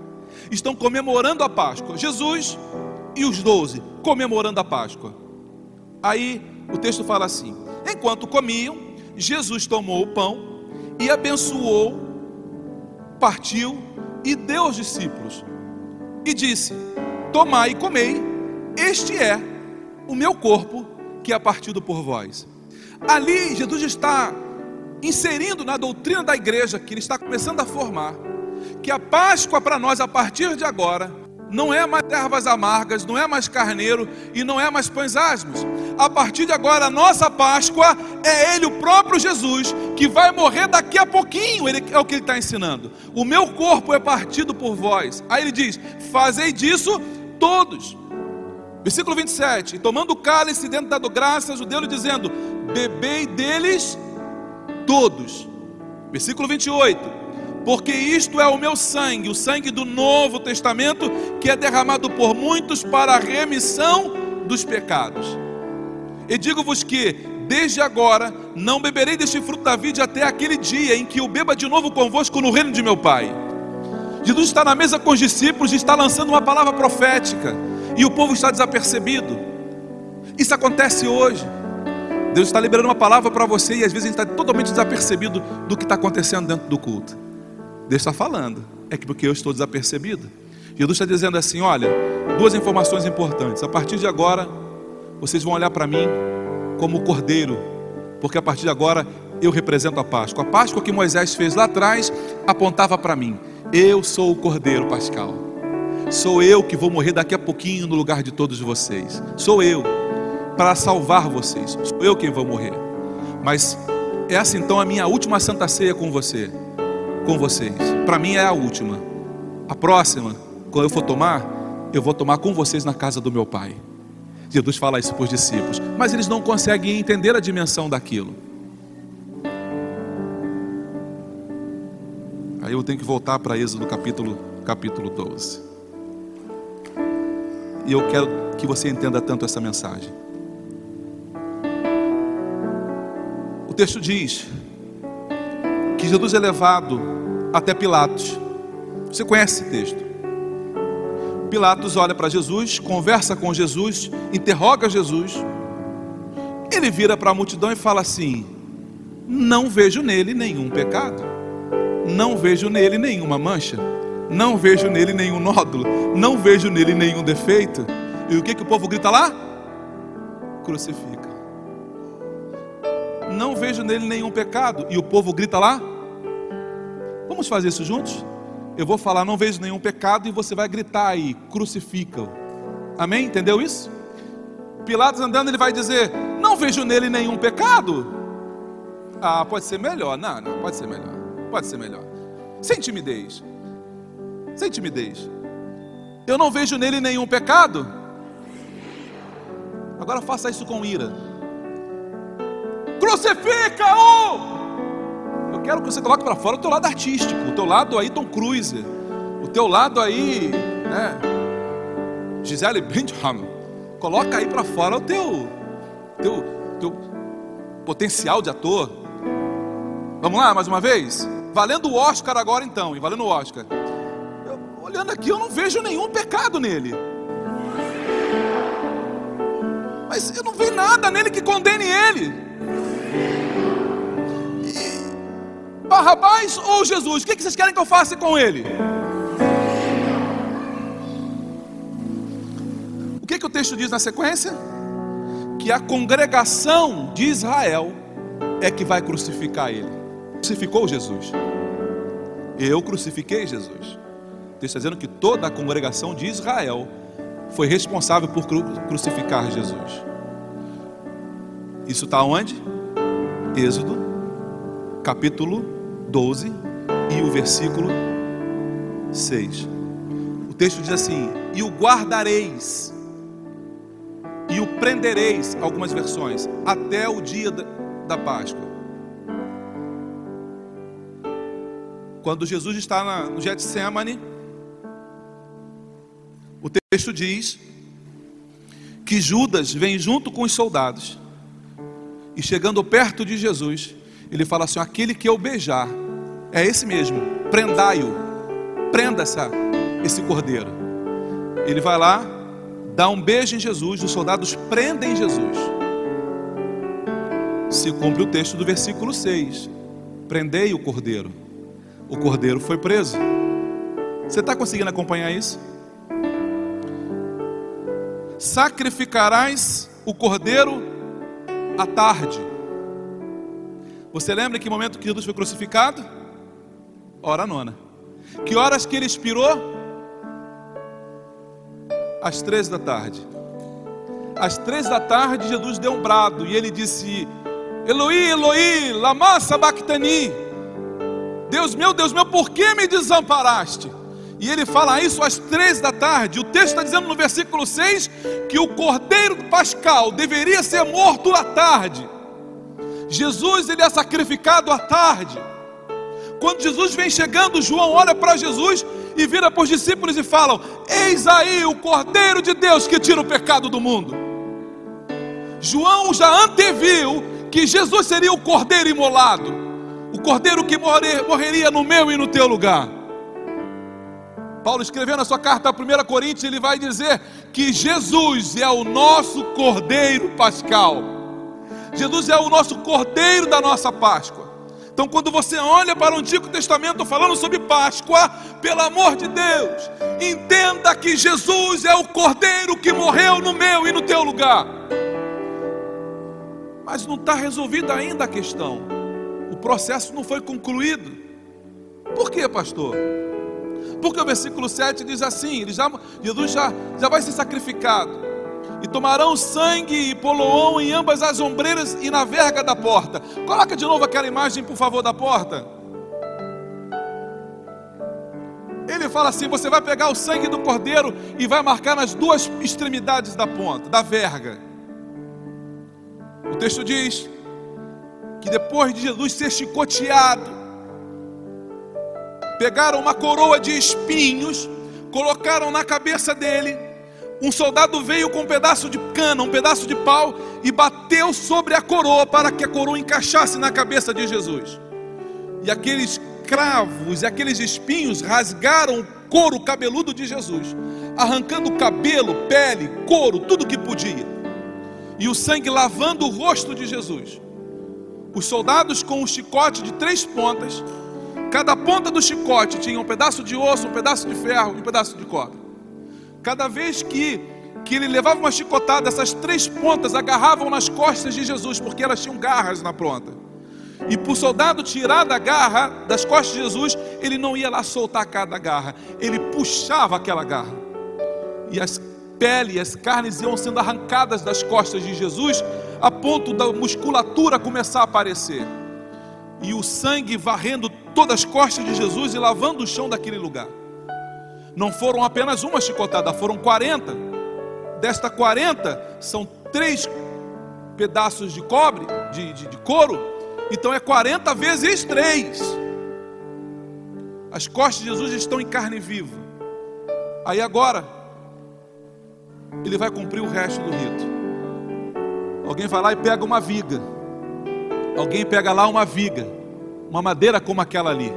estão comemorando a Páscoa. Jesus e os doze comemorando a Páscoa. Aí o texto fala assim: enquanto comiam, Jesus tomou o pão e abençoou, partiu e deu aos discípulos. E disse: Tomai e comei, este é o meu corpo que é partido por vós. Ali Jesus está inserindo na doutrina da igreja que ele está começando a formar que a Páscoa para nós a partir de agora não é mais ervas amargas, não é mais carneiro e não é mais pães asmos. A partir de agora, a nossa Páscoa é Ele, o próprio Jesus, que vai morrer daqui a pouquinho. Ele, é o que Ele está ensinando. O meu corpo é partido por vós. Aí Ele diz: Fazei disso todos. Versículo 27. E tomando o cálice dentro dando graças, o deu-lhe dizendo: Bebei deles todos. Versículo 28. Porque isto é o meu sangue, o sangue do Novo Testamento, que é derramado por muitos para a remissão dos pecados. E digo-vos que, desde agora, não beberei deste fruto da vide até aquele dia em que o beba de novo convosco no reino de meu Pai. Jesus está na mesa com os discípulos e está lançando uma palavra profética e o povo está desapercebido. Isso acontece hoje. Deus está liberando uma palavra para você e às vezes a gente está totalmente desapercebido do que está acontecendo dentro do culto. Deus está falando, é que porque eu estou desapercebido. Jesus está dizendo assim: olha, duas informações importantes. A partir de agora, vocês vão olhar para mim como o cordeiro, porque a partir de agora eu represento a Páscoa. A Páscoa que Moisés fez lá atrás apontava para mim. Eu sou o cordeiro pascal. Sou eu que vou morrer daqui a pouquinho no lugar de todos vocês. Sou eu para salvar vocês. Sou eu quem vou morrer. Mas essa então é a minha última santa ceia com você, com vocês. Para mim é a última. A próxima, quando eu for tomar, eu vou tomar com vocês na casa do meu pai. Jesus fala isso para os discípulos, mas eles não conseguem entender a dimensão daquilo. Aí eu tenho que voltar para Êxodo capítulo, capítulo 12. E eu quero que você entenda tanto essa mensagem. O texto diz que Jesus é levado até Pilatos. Você conhece esse texto? Pilatos olha para Jesus, conversa com Jesus, interroga Jesus. Ele vira para a multidão e fala assim: Não vejo nele nenhum pecado, não vejo nele nenhuma mancha não vejo nele nenhum nódulo, não vejo nele nenhum defeito. E o que, que o povo grita lá? Crucifica. Não vejo nele nenhum pecado. E o povo grita lá? Vamos fazer isso juntos? Eu vou falar, não vejo nenhum pecado, e você vai gritar aí, crucifica. Amém? Entendeu isso? Pilatos andando, ele vai dizer: Não vejo nele nenhum pecado. Ah, pode ser melhor. Não, não, pode ser melhor. Pode ser melhor. Sem timidez sem timidez. Eu não vejo nele nenhum pecado. Agora faça isso com ira. Crucifica-o! Eu quero que você coloque para fora o teu lado artístico, o teu lado aí Tom Cruise, o teu lado aí, né? Gisele Bündchen. Coloca aí para fora o teu, teu, teu potencial de ator. Vamos lá, mais uma vez? Valendo o Oscar agora então, e valendo o Oscar olhando aqui, eu não vejo nenhum pecado nele. Mas eu não vejo nada nele que condene ele. E Barrabás ou Jesus? O que vocês querem que eu faça com ele? O que, que o texto diz na sequência? Que a congregação de Israel é que vai crucificar ele. Crucificou Jesus. Eu crucifiquei Jesus texto está dizendo que toda a congregação de Israel foi responsável por crucificar Jesus. Isso está onde? Êxodo, capítulo 12 e o versículo 6. O texto diz assim: E o guardareis, e o prendereis, algumas versões, até o dia da Páscoa. Quando Jesus está no Getsemane, o texto diz que Judas vem junto com os soldados e chegando perto de Jesus, ele fala assim: aquele que eu beijar, é esse mesmo, prendai-o, prenda essa, esse cordeiro. Ele vai lá, dá um beijo em Jesus, os soldados prendem Jesus. Se cumpre o texto do versículo 6: prendei o cordeiro. O cordeiro foi preso. Você está conseguindo acompanhar isso? Sacrificarás o cordeiro à tarde. Você lembra que momento que Jesus foi crucificado? Hora nona. Que horas que ele expirou? Às três da tarde. Às três da tarde, Jesus deu um brado e ele disse: Eloí, Eloí, lama sabachthani. Deus meu, Deus meu, por que me desamparaste? E ele fala isso às três da tarde. O texto está dizendo no versículo 6 que o cordeiro pascal deveria ser morto à tarde. Jesus ele é sacrificado à tarde. Quando Jesus vem chegando, João olha para Jesus e vira para os discípulos e falam: Eis aí o Cordeiro de Deus que tira o pecado do mundo. João já anteviu que Jesus seria o Cordeiro imolado, o Cordeiro que morrer, morreria no meu e no teu lugar. Paulo escrevendo na sua carta a 1 Coríntios, ele vai dizer que Jesus é o nosso Cordeiro Pascal. Jesus é o nosso Cordeiro da nossa Páscoa. Então, quando você olha para o Antigo Testamento falando sobre Páscoa, pelo amor de Deus, entenda que Jesus é o Cordeiro que morreu no meu e no teu lugar. Mas não está resolvida ainda a questão, o processo não foi concluído. Por quê, pastor? Porque o versículo 7 diz assim: ele já, Jesus já, já vai ser sacrificado e tomarão sangue e poloão em ambas as ombreiras e na verga da porta. Coloca de novo aquela imagem, por favor, da porta. Ele fala assim: você vai pegar o sangue do cordeiro e vai marcar nas duas extremidades da ponta, da verga. O texto diz que depois de Jesus ser chicoteado, pegaram uma coroa de espinhos, colocaram na cabeça dele um soldado veio com um pedaço de cana, um pedaço de pau e bateu sobre a coroa para que a coroa encaixasse na cabeça de Jesus. E aqueles cravos e aqueles espinhos rasgaram o couro cabeludo de Jesus, arrancando cabelo, pele, couro, tudo que podia. E o sangue lavando o rosto de Jesus. Os soldados com um chicote de três pontas, cada ponta do chicote tinha um pedaço de osso, um pedaço de ferro e um pedaço de cobre. Cada vez que, que ele levava uma chicotada, essas três pontas agarravam nas costas de Jesus, porque elas tinham garras na ponta. E para o soldado tirar da garra, das costas de Jesus, ele não ia lá soltar cada garra, ele puxava aquela garra. E as peles, as carnes iam sendo arrancadas das costas de Jesus, a ponto da musculatura começar a aparecer. E o sangue varrendo todas as costas de Jesus e lavando o chão daquele lugar. Não foram apenas uma chicotada, foram 40. Desta 40, são três pedaços de cobre, de, de, de couro. Então é 40 vezes 3. As costas de Jesus estão em carne viva. Aí agora, ele vai cumprir o resto do rito. Alguém vai lá e pega uma viga. Alguém pega lá uma viga, uma madeira como aquela ali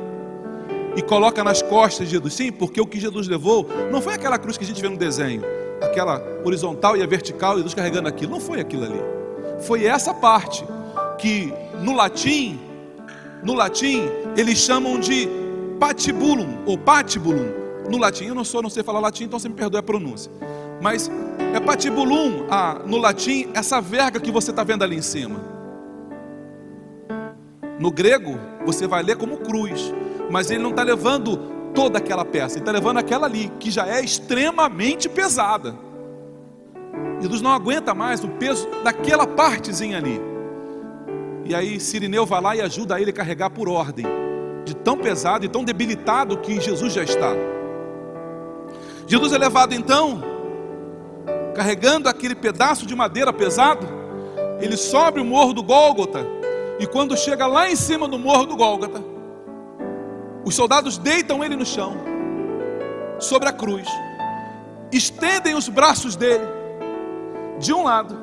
e coloca nas costas de Jesus. Sim, porque o que Jesus levou não foi aquela cruz que a gente vê no desenho, aquela horizontal e a vertical, Jesus carregando aquilo. Não foi aquilo ali. Foi essa parte que no latim, no latim, eles chamam de patibulum ou patibulum. No latim, eu não sou, não sei falar latim, então você me perdoe a pronúncia. Mas é patibulum, ah, no latim, essa verga que você está vendo ali em cima. No grego, você vai ler como cruz mas ele não está levando toda aquela peça, ele está levando aquela ali, que já é extremamente pesada. Jesus não aguenta mais o peso daquela partezinha ali. E aí Sirineu vai lá e ajuda ele a carregar por ordem, de tão pesado e tão debilitado que Jesus já está. Jesus é levado então, carregando aquele pedaço de madeira pesado, ele sobe o morro do Gólgota, e quando chega lá em cima do morro do Gólgota, os soldados deitam ele no chão, sobre a cruz, estendem os braços dele de um lado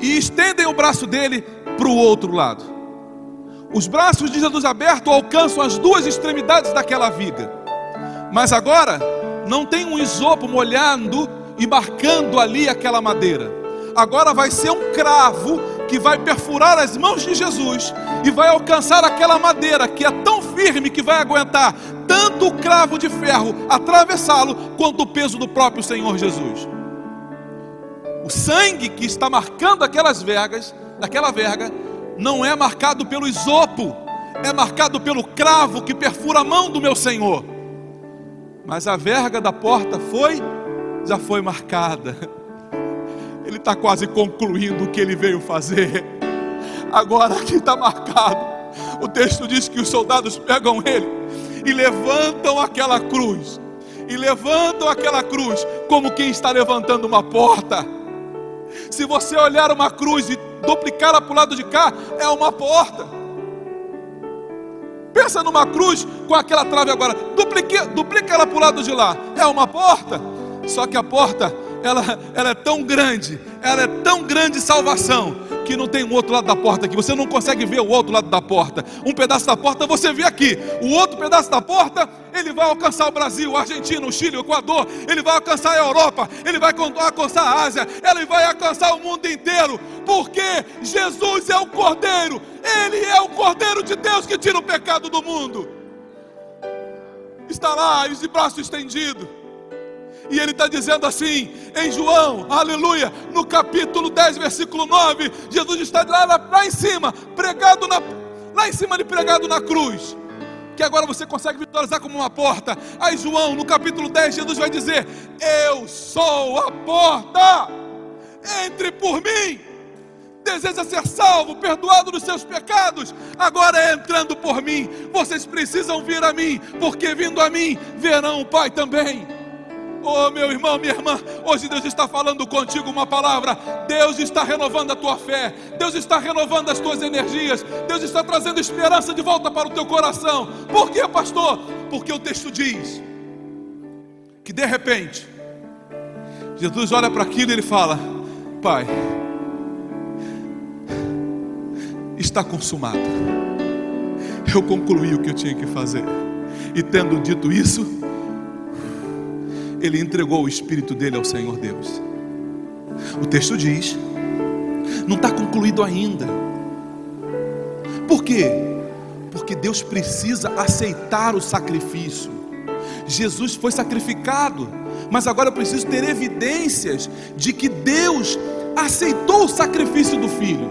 e estendem o braço dele para o outro lado. Os braços de Jesus abertos alcançam as duas extremidades daquela viga, mas agora não tem um isopo molhando e marcando ali aquela madeira. Agora vai ser um cravo que vai perfurar as mãos de Jesus e vai alcançar aquela madeira que é tão firme que vai aguentar tanto o cravo de ferro atravessá-lo, quanto o peso do próprio Senhor Jesus. O sangue que está marcando aquelas vergas, daquela verga, não é marcado pelo isopo, é marcado pelo cravo que perfura a mão do meu Senhor. Mas a verga da porta foi, já foi marcada está quase concluindo o que ele veio fazer. Agora aqui está marcado. O texto diz que os soldados pegam ele e levantam aquela cruz e levantam aquela cruz como quem está levantando uma porta. Se você olhar uma cruz e duplicá-la para o lado de cá, é uma porta. Pensa numa cruz com aquela trave agora, duplique, duplica ela para o lado de lá, é uma porta. Só que a porta, ela, ela é tão grande, ela é tão grande salvação, que não tem um outro lado da porta aqui. Você não consegue ver o outro lado da porta. Um pedaço da porta você vê aqui. O outro pedaço da porta, ele vai alcançar o Brasil, a Argentina, o Chile, o Equador. Ele vai alcançar a Europa. Ele vai alcançar a Ásia. Ele vai alcançar o mundo inteiro. Porque Jesus é o Cordeiro. Ele é o Cordeiro de Deus que tira o pecado do mundo. Está lá, de braço estendido e ele está dizendo assim, em João, aleluia, no capítulo 10, versículo 9, Jesus está lá, lá, lá em cima, pregado na, lá em cima de pregado na cruz. Que agora você consegue visualizar como uma porta. Aí João, no capítulo 10, Jesus vai dizer: Eu sou a porta. Entre por mim deseja ser salvo, perdoado dos seus pecados, agora é entrando por mim. Vocês precisam vir a mim, porque vindo a mim verão o Pai também. Oh, meu irmão, minha irmã, hoje Deus está falando contigo uma palavra. Deus está renovando a tua fé. Deus está renovando as tuas energias. Deus está trazendo esperança de volta para o teu coração. Por quê, pastor? Porque o texto diz que de repente Jesus olha para aquilo e ele fala: Pai, está consumado. Eu concluí o que eu tinha que fazer. E tendo dito isso, ele entregou o espírito dele ao Senhor Deus. O texto diz, não está concluído ainda. Por quê? Porque Deus precisa aceitar o sacrifício. Jesus foi sacrificado, mas agora eu preciso ter evidências de que Deus aceitou o sacrifício do filho.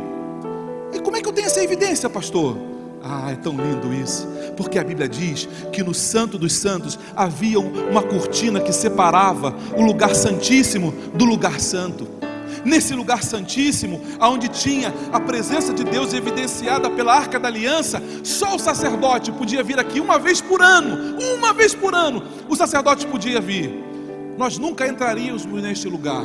E como é que eu tenho essa evidência, pastor? Ah, é tão lindo isso, porque a Bíblia diz que no Santo dos Santos havia uma cortina que separava o lugar santíssimo do lugar santo. Nesse lugar santíssimo, aonde tinha a presença de Deus evidenciada pela Arca da Aliança, só o sacerdote podia vir aqui uma vez por ano. Uma vez por ano, o sacerdote podia vir. Nós nunca entraríamos neste lugar.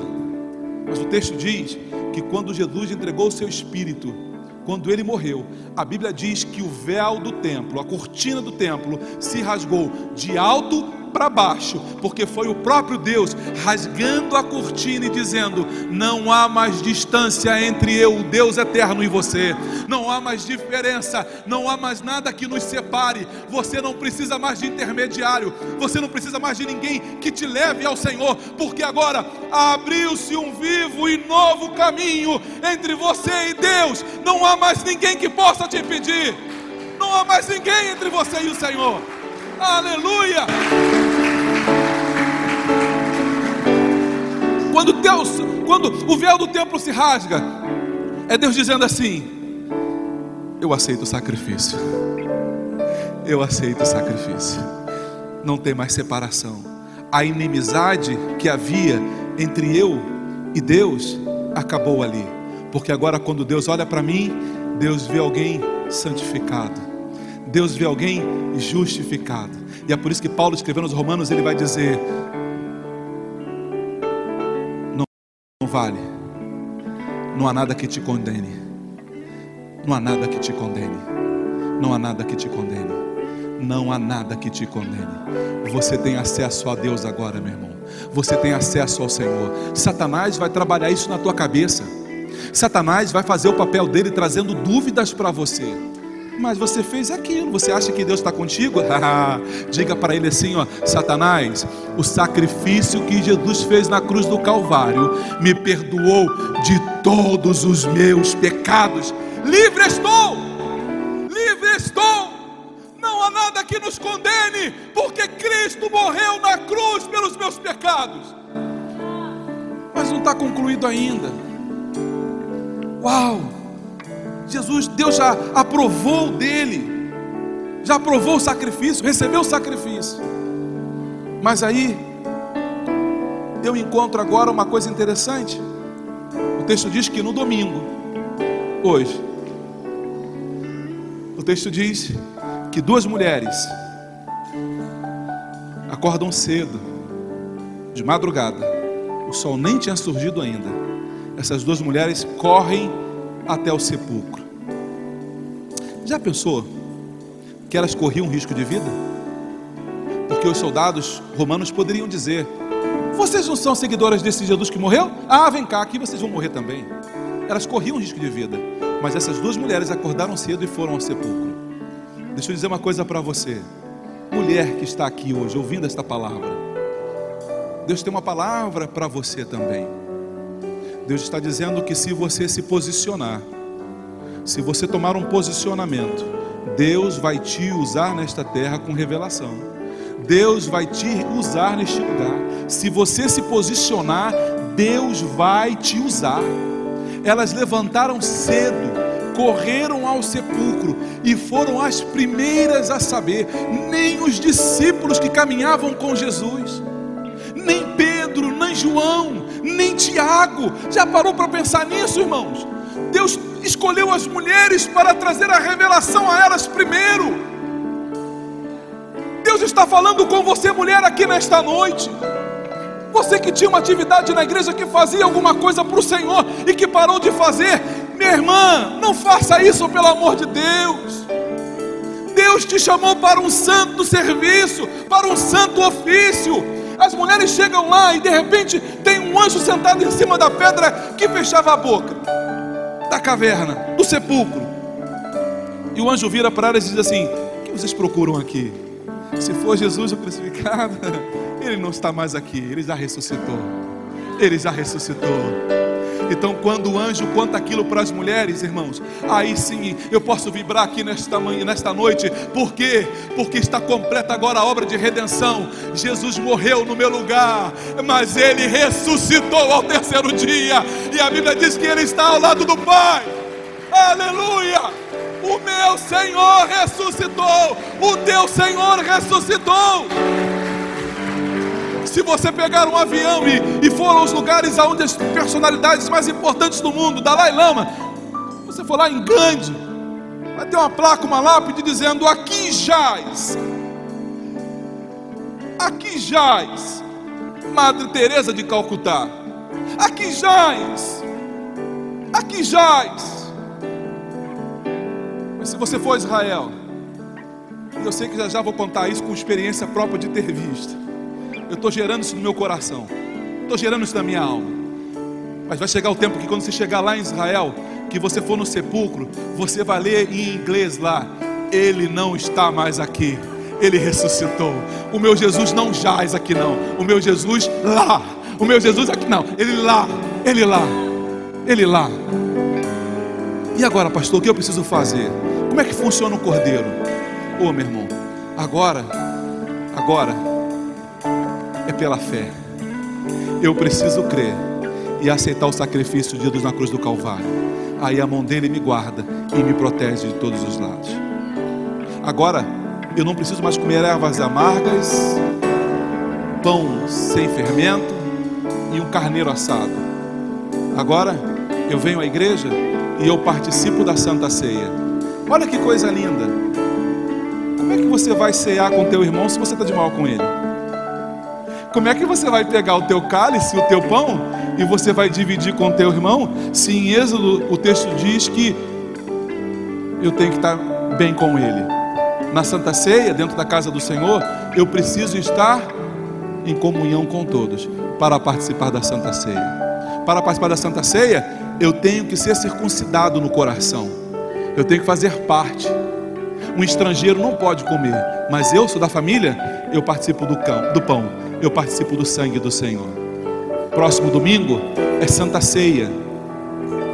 Mas o texto diz que quando Jesus entregou o seu espírito, quando ele morreu, a Bíblia diz que o véu do templo, a cortina do templo, se rasgou de alto para baixo, porque foi o próprio Deus rasgando a cortina e dizendo: Não há mais distância entre eu, o Deus eterno, e você, não há mais diferença, não há mais nada que nos separe. Você não precisa mais de intermediário, você não precisa mais de ninguém que te leve ao Senhor, porque agora abriu-se um vivo e novo caminho entre você e Deus. Não há mais ninguém que possa te impedir, não há mais ninguém entre você e o Senhor. Aleluia! Quando Deus, quando o véu do templo se rasga, é Deus dizendo assim: Eu aceito o sacrifício. Eu aceito o sacrifício. Não tem mais separação. A inimizade que havia entre eu e Deus acabou ali. Porque agora, quando Deus olha para mim, Deus vê alguém santificado Deus vê alguém justificado. E é por isso que Paulo escrevendo aos Romanos, ele vai dizer: vale, não há nada que te condene, não há nada que te condene, não há nada que te condene, não há nada que te condene. Você tem acesso a Deus agora, meu irmão. Você tem acesso ao Senhor. Satanás vai trabalhar isso na tua cabeça. Satanás vai fazer o papel dele trazendo dúvidas para você. Mas você fez aquilo, você acha que Deus está contigo? Diga para ele assim: ó, Satanás, o sacrifício que Jesus fez na cruz do Calvário me perdoou de todos os meus pecados. Livre estou, livre estou. Não há nada que nos condene, porque Cristo morreu na cruz pelos meus pecados. Mas não está concluído ainda. Uau! Jesus, Deus já aprovou dele, já aprovou o sacrifício, recebeu o sacrifício. Mas aí, eu encontro agora uma coisa interessante. O texto diz que no domingo, hoje, o texto diz que duas mulheres acordam cedo de madrugada, o sol nem tinha surgido ainda. Essas duas mulheres correm até o sepulcro. Já pensou que elas corriam risco de vida? Porque os soldados romanos poderiam dizer: Vocês não são seguidoras desse Jesus que morreu? Ah, vem cá, aqui vocês vão morrer também. Elas corriam risco de vida, mas essas duas mulheres acordaram cedo e foram ao sepulcro. Deixa eu dizer uma coisa para você, mulher que está aqui hoje ouvindo esta palavra. Deus tem uma palavra para você também. Deus está dizendo que se você se posicionar, se você tomar um posicionamento, Deus vai te usar nesta terra com revelação. Deus vai te usar neste lugar. Se você se posicionar, Deus vai te usar. Elas levantaram cedo, correram ao sepulcro e foram as primeiras a saber, nem os discípulos que caminhavam com Jesus nem Pedro, nem João, nem Tiago. Já parou para pensar nisso, irmãos? Deus escolheu as mulheres para trazer a revelação a elas primeiro. Deus está falando com você, mulher, aqui nesta noite. Você que tinha uma atividade na igreja que fazia alguma coisa para o Senhor e que parou de fazer, minha irmã, não faça isso pelo amor de Deus. Deus te chamou para um santo serviço, para um santo ofício. As mulheres chegam lá e de repente tem um anjo sentado em cima da pedra que fechava a boca da caverna, do sepulcro. E o anjo vira para elas e diz assim: O que vocês procuram aqui? Se for Jesus o crucificado, ele não está mais aqui, ele já ressuscitou. Ele já ressuscitou. Então, quando o anjo conta aquilo para as mulheres, irmãos, aí sim eu posso vibrar aqui nesta manhã, nesta noite. Por quê? Porque está completa agora a obra de redenção. Jesus morreu no meu lugar, mas ele ressuscitou ao terceiro dia. E a Bíblia diz que ele está ao lado do Pai. Aleluia! O meu Senhor ressuscitou. O teu Senhor ressuscitou. Se você pegar um avião e, e for aos lugares onde as personalidades mais importantes do mundo, Dalai Lama, você for lá em Gandhi, vai ter uma placa, uma lápide dizendo: Aqui jaz, aqui jaz, Madre Teresa de Calcutá, aqui jaz, aqui jaz. Mas se você for a Israel, e eu sei que já já vou contar isso com experiência própria de ter visto. Eu estou gerando isso no meu coração. Estou gerando isso na minha alma. Mas vai chegar o tempo que quando você chegar lá em Israel, que você for no sepulcro, você vai ler em inglês lá: Ele não está mais aqui. Ele ressuscitou. O meu Jesus não jaz aqui não. O meu Jesus lá. O meu Jesus aqui não. Ele lá. Ele lá. Ele lá. E agora, pastor, o que eu preciso fazer? Como é que funciona o cordeiro? Ô, oh, meu irmão, agora, agora pela fé. Eu preciso crer e aceitar o sacrifício de Deus na cruz do Calvário. Aí a mão dele me guarda e me protege de todos os lados. Agora, eu não preciso mais comer ervas amargas, pão sem fermento e um carneiro assado. Agora, eu venho à igreja e eu participo da Santa Ceia. Olha que coisa linda. Como é que você vai cear com teu irmão se você está de mal com ele? Como é que você vai pegar o teu cálice, o teu pão, e você vai dividir com o teu irmão? Se em Êxodo o texto diz que eu tenho que estar bem com ele. Na Santa Ceia, dentro da casa do Senhor, eu preciso estar em comunhão com todos para participar da Santa Ceia. Para participar da Santa Ceia, eu tenho que ser circuncidado no coração. Eu tenho que fazer parte. Um estrangeiro não pode comer, mas eu sou da família, eu participo do, cão, do pão eu participo do sangue do Senhor. Próximo domingo é Santa Ceia.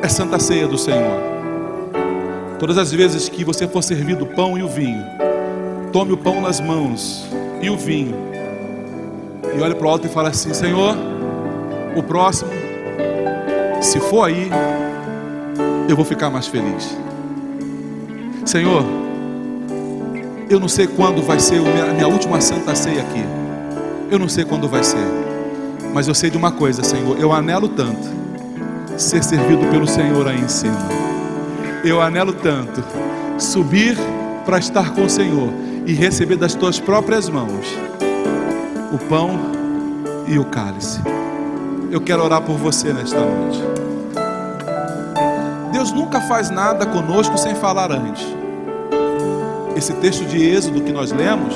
É Santa Ceia do Senhor. Todas as vezes que você for servido o pão e o vinho, tome o pão nas mãos e o vinho. E olhe para o alto e fale assim: Senhor, o próximo, se for aí, eu vou ficar mais feliz. Senhor, eu não sei quando vai ser a minha última santa ceia aqui. Eu não sei quando vai ser, mas eu sei de uma coisa, Senhor. Eu anelo tanto ser servido pelo Senhor aí em cima. Eu anelo tanto subir para estar com o Senhor e receber das tuas próprias mãos o pão e o cálice. Eu quero orar por você nesta noite. Deus nunca faz nada conosco sem falar antes. Esse texto de Êxodo que nós lemos,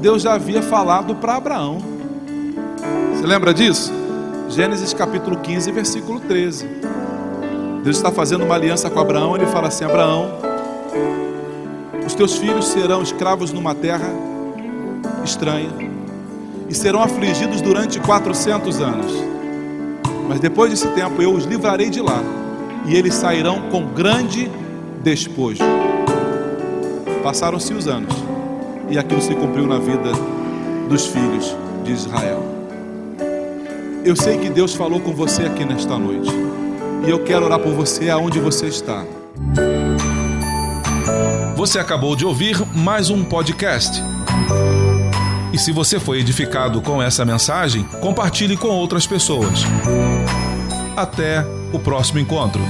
Deus já havia falado para Abraão. Você lembra disso? Gênesis capítulo 15, versículo 13. Deus está fazendo uma aliança com Abraão, ele fala assim: Abraão, os teus filhos serão escravos numa terra estranha e serão afligidos durante 400 anos. Mas depois desse tempo eu os livrarei de lá e eles sairão com grande despojo. Passaram-se os anos e aquilo se cumpriu na vida dos filhos de Israel. Eu sei que Deus falou com você aqui nesta noite e eu quero orar por você aonde você está. Você acabou de ouvir mais um podcast. E se você foi edificado com essa mensagem, compartilhe com outras pessoas. Até o próximo encontro.